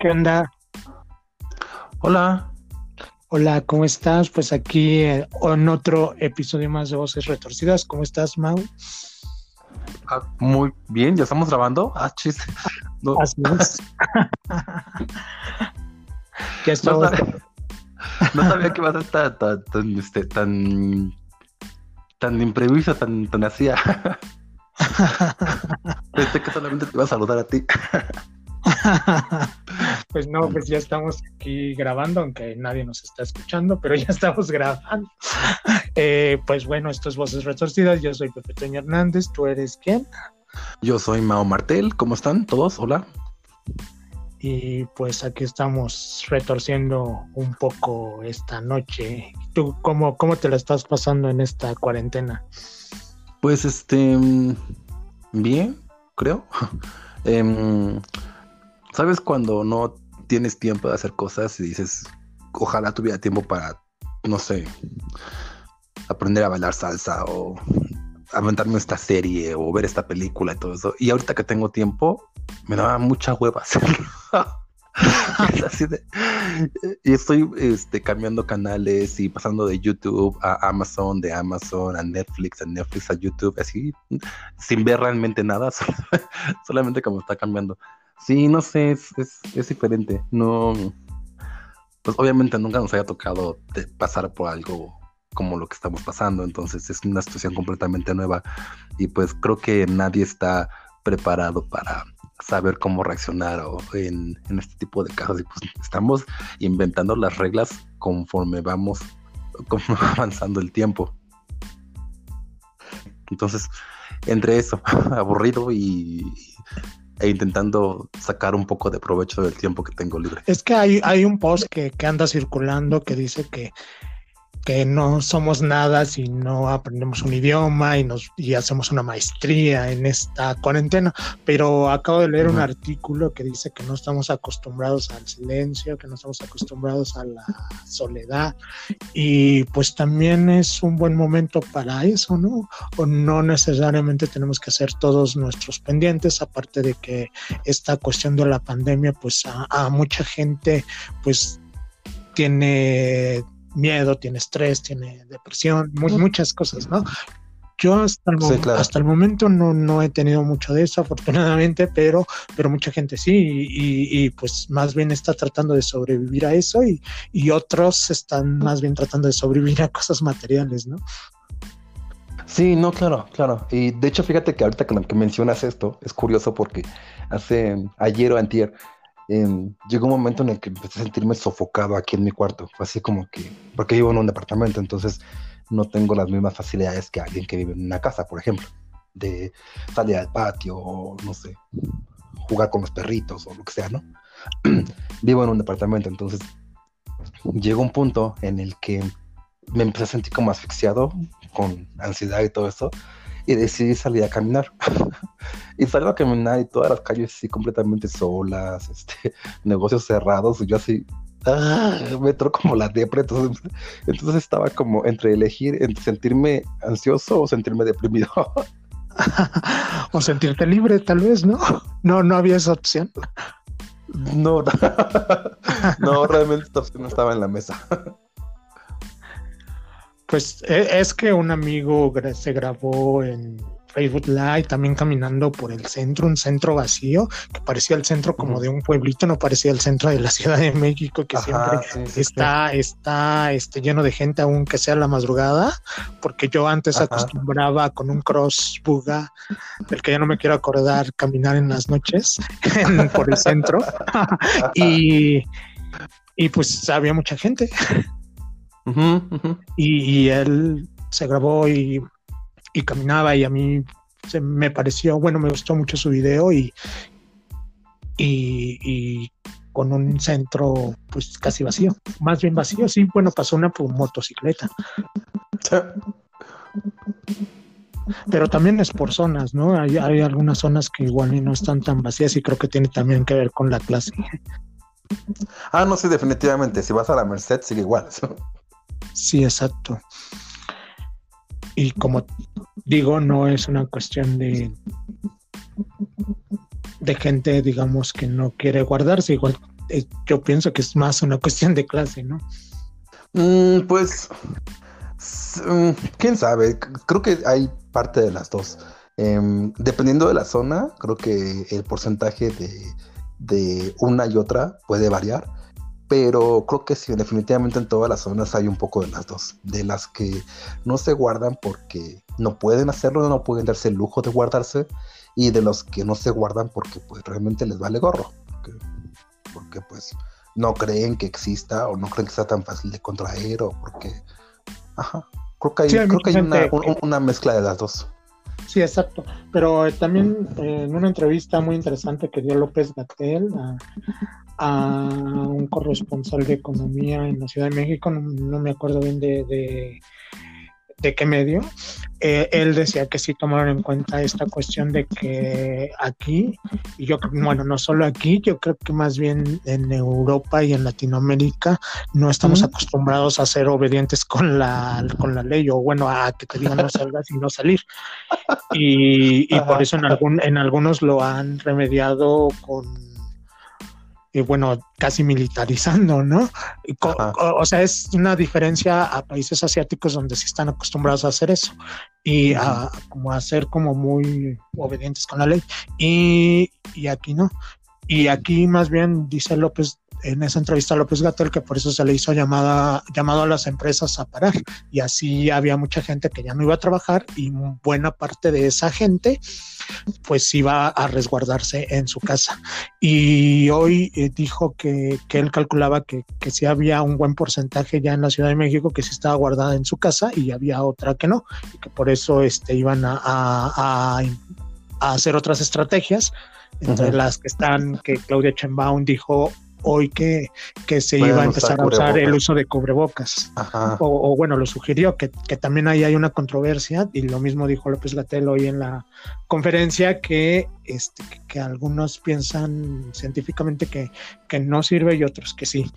¿Qué onda? Hola. Hola, ¿cómo estás? Pues aquí eh, en otro episodio más de Voces Retorcidas. ¿Cómo estás, Mau? Ah, muy bien, ya estamos grabando. Ah, chiste. No. Así es. ¿Qué no, sabía, no sabía que iba a ser tan, tan, este, tan, tan imprevisto, tan, tan así. Pensé que solamente te iba a saludar a ti. Pues no, pues ya estamos aquí grabando, aunque nadie nos está escuchando, pero ya estamos grabando. Eh, pues bueno, esto es Voces Retorcidas, yo soy Pepe Toño Hernández, ¿tú eres quién? Yo soy Mao Martel, ¿cómo están todos? Hola. Y pues aquí estamos retorciendo un poco esta noche. ¿Tú cómo, cómo te la estás pasando en esta cuarentena? Pues este, bien, creo. Em, ¿Sabes cuando no tienes tiempo de hacer cosas y dices, ojalá tuviera tiempo para, no sé, aprender a bailar salsa o aventarme esta serie o ver esta película y todo eso? Y ahorita que tengo tiempo, me da mucha hueva hacerlo. y estoy este, cambiando canales y pasando de YouTube a Amazon, de Amazon a Netflix, a Netflix a YouTube, así, sin ver realmente nada, solamente como está cambiando. Sí, no sé, es, es, diferente. No, pues obviamente nunca nos haya tocado pasar por algo como lo que estamos pasando, entonces es una situación completamente nueva y pues creo que nadie está preparado para saber cómo reaccionar en, en, este tipo de casos y pues estamos inventando las reglas conforme vamos conforme avanzando el tiempo. Entonces, entre eso, aburrido y, e intentando sacar un poco de provecho del tiempo que tengo libre. Es que hay, hay un post que, que anda circulando que dice que que no somos nada si no aprendemos un idioma y nos y hacemos una maestría en esta cuarentena. Pero acabo de leer un artículo que dice que no estamos acostumbrados al silencio, que no estamos acostumbrados a la soledad y pues también es un buen momento para eso, ¿no? O no necesariamente tenemos que hacer todos nuestros pendientes, aparte de que esta cuestión de la pandemia pues a, a mucha gente pues tiene miedo, tiene estrés, tiene depresión, muchas cosas, ¿no? Yo hasta el, hasta el momento no, no, he tenido mucho de eso, afortunadamente, pero, pero mucha gente sí, y, pues más bien está tratando de sobrevivir a eso y, y, otros están más bien tratando de sobrevivir a cosas materiales, ¿no? Sí, no, claro, claro. Y de hecho, fíjate que ahorita que, que mencionas esto, es curioso porque hace ayer o antier llegó un momento en el que empecé a sentirme sofocado aquí en mi cuarto. Así como que, porque vivo en un departamento, entonces no tengo las mismas facilidades que alguien que vive en una casa, por ejemplo, de salir al patio o no sé, jugar con los perritos o lo que sea, ¿no? vivo en un departamento, entonces llegó un punto en el que me empecé a sentir como asfixiado con ansiedad y todo eso y decidí salir a caminar. y salí a caminar y todas las calles así completamente solas, este, negocios cerrados, y yo así, ah, me entró como la depre, entonces, entonces estaba como entre elegir, entre sentirme ansioso o sentirme deprimido. o sentirte libre, tal vez, ¿no? No, no había esa opción. No, no, realmente esta opción no estaba en la mesa. Pues e, es que un amigo se grabó en Facebook Live también caminando por el centro, un centro vacío que parecía el centro como de un pueblito, no parecía el centro de la Ciudad de México que siempre está, está este, lleno de gente aunque sea la madrugada, porque yo antes acostumbraba con un cross buga del que ya no me quiero acordar caminar en las noches por el centro. Y, y pues había mucha gente. Y, él se grabó y, caminaba y a mí se me pareció, bueno, me gustó mucho su video y, y, con un centro pues casi vacío, más bien vacío, sí, bueno, pasó una motocicleta. Pero también es por zonas, ¿no? Hay, hay algunas zonas que igual no están tan vacías y creo que tiene también que ver con la clase. Ah, no, sí, definitivamente. Si vas a la Merced, sigue igual. Sí, exacto. Y como digo, no es una cuestión de, de gente, digamos, que no quiere guardarse. Igual eh, yo pienso que es más una cuestión de clase, ¿no? Mm, pues, mm, quién sabe, creo que hay parte de las dos. Em, dependiendo de la zona, creo que el porcentaje de, de una y otra puede variar pero creo que sí, definitivamente en todas las zonas hay un poco de las dos, de las que no se guardan porque no pueden hacerlo, no pueden darse el lujo de guardarse, y de los que no se guardan porque pues realmente les vale gorro, porque, pues no creen que exista o no creen que sea tan fácil de contraer o porque, ajá, creo que hay, creo que hay una, una mezcla de las dos. Sí, exacto. Pero también en una entrevista muy interesante que dio López Gatel a, un corresponsal de economía en la Ciudad de México, no, me acuerdo bien de, de qué medio, eh, él decía que sí tomaron en cuenta esta cuestión de que aquí, y yo bueno, no solo aquí, yo creo que más bien en Europa y en Latinoamérica no estamos acostumbrados a ser obedientes con la, con la ley, o bueno, a que te digan no salgas y no salir. Y, y por eso en, algún, en algunos lo han remediado con bueno, casi militarizando, ¿no? O, sea, es una diferencia a países asiáticos donde sí están acostumbrados a hacer eso y a como a ser como muy obedientes con la ley y, y aquí no. Y aquí más bien dice López en esa entrevista a López Gatel que por eso se le hizo llamada, llamado a las empresas a parar. Y así había mucha gente que ya no iba a trabajar y buena parte de esa gente pues iba a resguardarse en su casa. Y hoy eh, dijo que, que, él calculaba que, que sí había un buen porcentaje ya en la Ciudad de México que sí estaba guardada en su casa y había otra que no y que por eso este, iban a, a, a hacer otras estrategias. Entre las que están que Claudia Chembaum dijo hoy que, que se iba a empezar a usar el uso de cubrebocas. O, bueno, lo sugirió, que, también ahí hay una controversia, y lo mismo dijo López Gatel hoy en la conferencia, que, este, que, algunos piensan científicamente que, que, no sirve y otros que sí.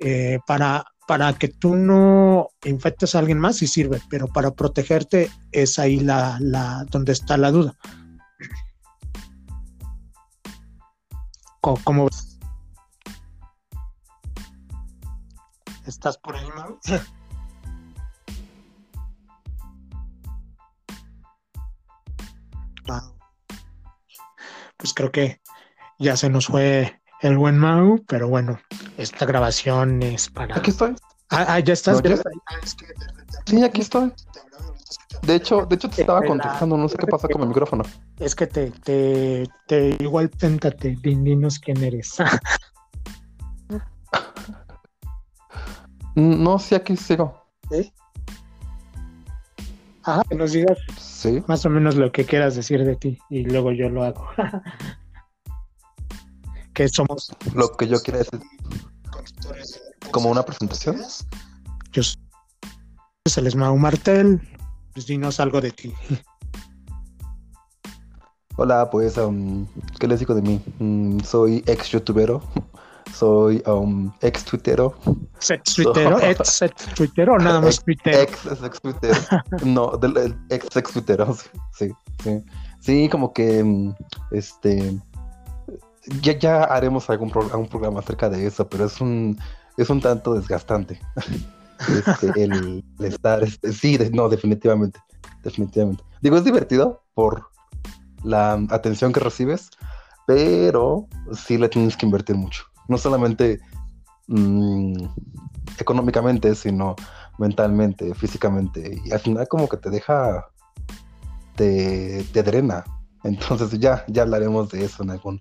Eh, para, para que tú no infectes a alguien más sí sirve, pero para protegerte es ahí la, la donde está la duda. ¿Cómo, ¿Estás por ahí, Mau? Pues creo que ya se nos fue el buen Mau, pero bueno, esta grabación es para. Aquí estoy. Ah, ah ya estás. Ah, sí, aquí estoy. De hecho, de hecho te estaba contestando, no sé qué pasa con el micrófono. Es que te, te, te igual téntate, dinos quién eres. No, sí, aquí sigo. ¿Sí? Ajá, que nos digas ¿Sí? más o menos lo que quieras decir de ti y luego yo lo hago. que somos. Lo que yo quiero decir. ¿Como una presentación? Yo soy el Mau Martel. Pues dinos algo de ti. Hola, pues, um, ¿qué les digo de mí? Mm, soy ex youtubero soy um, ex tuitero. ¿Ex tuitero? ¿Ex tuitero o nada más tuitero? Ex, ex tuitero. no, del, ex ex tuitero, sí, sí. Sí, como que mm, este ya, ya haremos algún, algún programa acerca de eso, pero es un es un tanto desgastante. Este, el, estar, este, sí, no, definitivamente, definitivamente. Digo, es divertido por la atención que recibes, pero sí le tienes que invertir mucho no solamente mm, económicamente, sino mentalmente, físicamente. Y al final como que te deja, te, te drena. Entonces ya, ya hablaremos de eso en algún,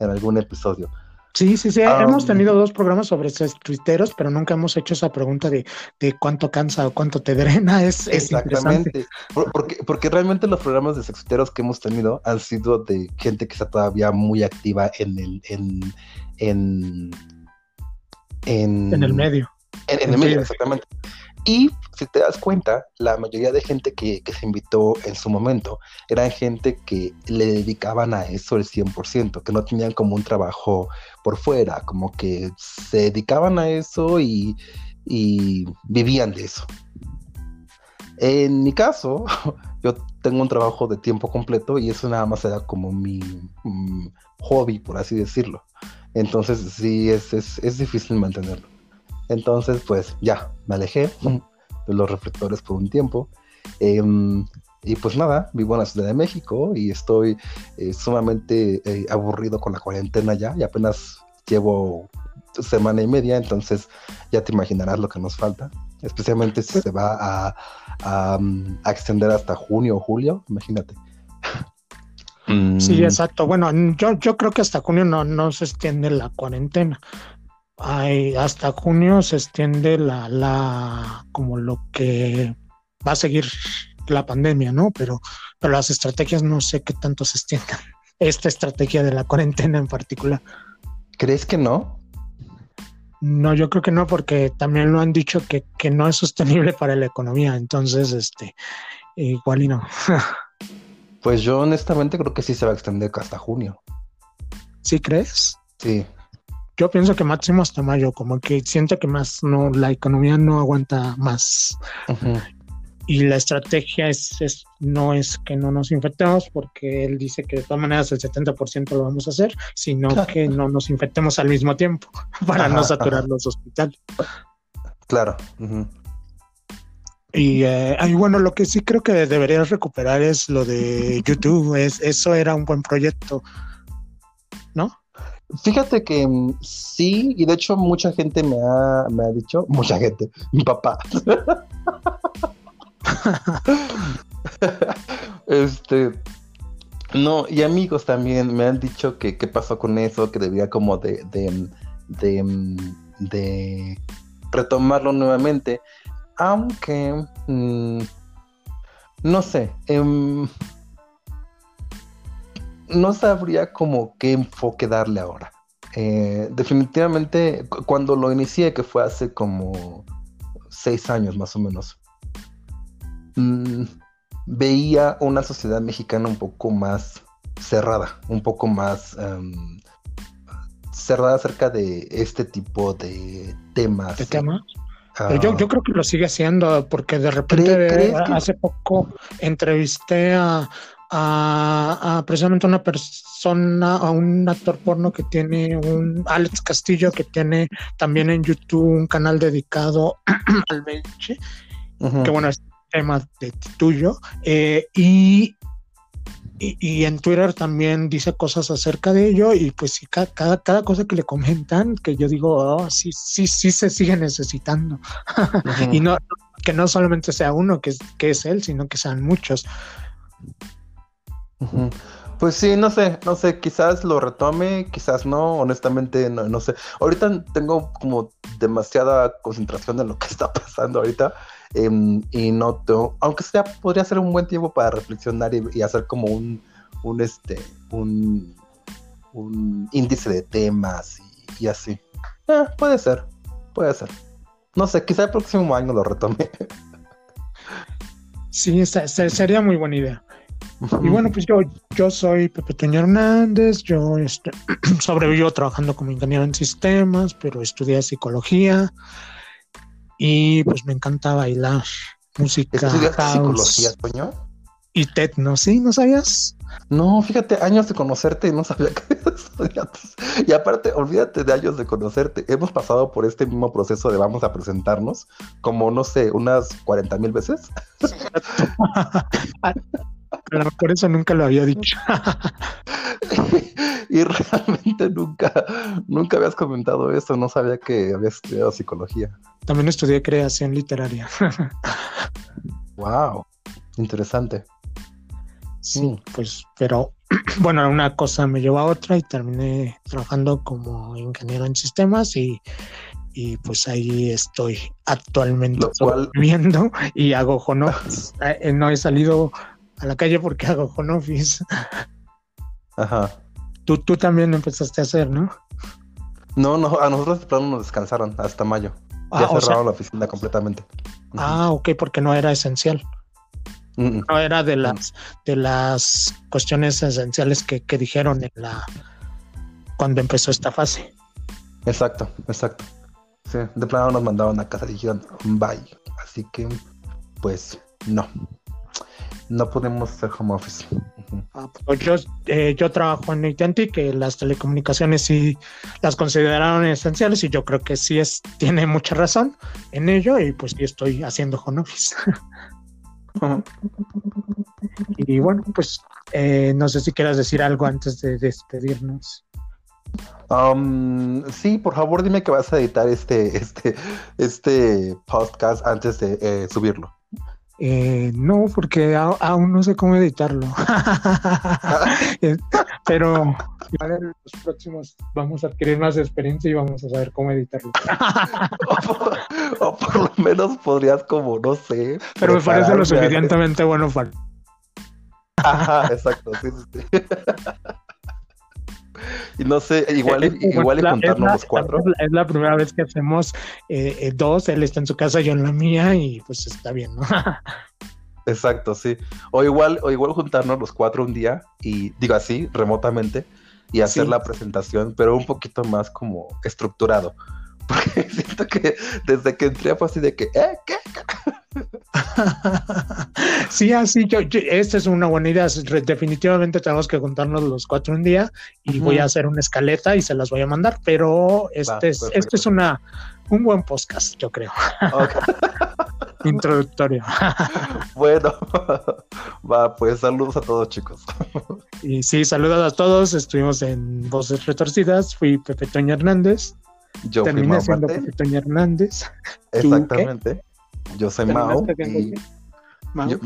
en algún episodio. Sí, sí, sí. hemos tenido dos programas sobre tuiteros, pero nunca hemos hecho esa pregunta de, de cuánto cansa o cuánto te drena. Es, Exactamente. porque, porque realmente los programas de sextuiteros que hemos tenido han sido de gente que está todavía muy activa en el, en, en, en, el medio. En, el medio, exactamente. Y si te das cuenta, la mayoría de gente que, se invitó en su momento eran gente que le dedicaban a eso el 100%, que no tenían como un trabajo por fuera, como que se dedicaban a eso y, vivían de eso. En mi caso, yo tengo un trabajo de tiempo completo y eso nada más era como mi mm, hobby, por así decirlo. Entonces sí, es, es, es difícil mantenerlo. Entonces, pues ya, me alejé de los reflectores por un tiempo. Em, y pues nada, vivo en la Ciudad de México y estoy eh, sumamente eh, aburrido con la cuarentena ya y apenas llevo semana y media, entonces ya te imaginarás lo que nos falta, especialmente si se va a, a, a extender hasta junio o julio, imagínate. Sí, mm. exacto. Bueno, yo, yo creo que hasta junio no, no se extiende la cuarentena. Hay, hasta junio se extiende la, la, como lo que va a seguir la pandemia, ¿no? Pero, pero las estrategias no sé qué tanto se extiendan. Esta estrategia de la cuarentena en particular. ¿Crees que no? No, yo creo que no, porque también lo han dicho que, que no es sostenible para la economía. Entonces, este, igual y no. Pues yo honestamente creo que sí se va a extender hasta junio. ¿Sí crees? Sí. Yo pienso que máximo hasta mayo, como que siento que más no, la economía no aguanta más. Y la estrategia es, no es que no nos infectemos, porque él dice que de todas maneras el 70% lo vamos a hacer, sino que no nos infectemos al mismo tiempo para no saturar los hospitales. Claro. Y, eh, bueno, lo que sí creo que deberías recuperar es lo de YouTube. Es, eso era un buen proyecto. Fíjate que mm, sí, y de hecho mucha gente me ha, me ha dicho, mucha gente, mi papá. este, no, y amigos también me han dicho que qué pasó con eso, que debía como de, de, de, mm, de retomarlo nuevamente. Aunque, mm, no sé, em, no sabría como qué enfoque darle ahora. Eh, definitivamente, cuando lo inicié, que fue hace como seis años más o menos, mm, veía una sociedad mexicana un poco más cerrada, un poco más em, cerrada acerca de este tipo de temas. ¿De temas? yo, yo, creo que lo sigue haciendo porque de repente hace poco entrevisté a, a, precisamente una persona, a un actor porno que tiene un Alex Castillo que tiene también en YouTube un canal dedicado al Benche, que bueno, es tema de tuyo, eh, y y, en Twitter también dice cosas acerca de ello y pues sí, cada, cada, cosa que le comentan, que yo digo, oh, sí, sí, sí se sigue necesitando. y no que no solamente sea uno que, que es él, sino que sean muchos. Pues sí, no sé, no sé, quizás lo retome, quizás no, honestamente no, no sé. Ahorita tengo como demasiada concentración en lo que está pasando ahorita Em, y no, aunque sea, podría ser un buen tiempo para reflexionar y, hacer como un, un, este, un, un índice de temas y, así. Eh, puede ser, puede ser. No sé, quizá el próximo año lo retome. Sí, sería muy buena idea. Y bueno, pues yo, yo soy Pepe Toño Hernández, yo este, sobrevivo trabajando como ingeniero en sistemas, pero estudié psicología. Y pues me encanta bailar música. psicología, coño? Y techno, ¿sí? ¿No sabías? No, fíjate, años de conocerte y no sabía que estudiaste. Y aparte, olvídate de años de conocerte. Hemos pasado por este mismo proceso de vamos a presentarnos, como no sé, unas 40 mil veces. por eso nunca lo había dicho. y realmente nunca, nunca habías comentado eso, no sabía que habías estudiado psicología. También estudié creación literaria. wow, interesante. Sí, mm. pues, pero bueno, una cosa me llevó a otra y terminé trabajando como ingeniero en sistemas y, y pues ahí estoy actualmente viendo y hago home eh, No he salido a la calle porque hago home office. Ajá. Tú, tú también empezaste a hacer, ¿no? No, no, a nosotros de plano nos descansaron hasta mayo. Ya ah, cerraron la oficina completamente. Ah, ok, porque no era esencial. No era de las de las cuestiones esenciales que, que, dijeron en la cuando empezó esta fase. Exacto, exacto. Sí, de plano nos mandaron a casa y dijeron bye. Así que, pues, no. No podemos hacer home office. Ah, pues yo, eh, yo trabajo en AT&T, que las telecomunicaciones sí las consideraron esenciales y yo creo que sí es, tiene mucha razón en ello y pues yo estoy haciendo home office. y bueno, pues eh, no sé si quieras decir algo antes de despedirnos. Um, sí, por favor dime que vas a editar este, este, este podcast antes de eh, subirlo. Eh, no, porque aún no sé cómo editarlo. Pero en los próximos vamos a adquirir más experiencia y vamos a saber cómo editarlo. o, por, lo menos podrías, como, no sé. Pero me parece lo suficientemente bueno para. Ajá, exacto, sí, sí. Y no sé, igual, igual y juntarnos los cuatro. Es la, primera vez que hacemos eh, eh, dos, él está en su casa, yo en la mía, y pues está bien, ¿no? Exacto, sí. O igual, o igual juntarnos los cuatro un día, y digo así, remotamente, y hacer la presentación, pero un poquito más como estructurado. Porque siento que desde que entré fue así de que, ¿eh? ¿Qué? sí, así yo, esta es una buena idea. Definitivamente tenemos que juntarnos los cuatro un día y voy a hacer una escaleta y se las voy a mandar, pero este es, este es una un buen podcast, yo creo. Introductorio. bueno, va, pues saludos a todos, chicos. y sí, saludos a todos. Estuvimos en Voces Retorcidas. Fui Pepe Toña Hernández. Yo Terminé siendo Pepe Toña Hernández. Exactamente. Yo soy Mao.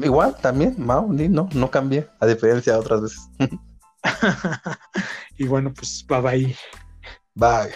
igual, también, Mao, no, no cambié, a diferencia de otras veces. y bueno, pues bye bye. Bye.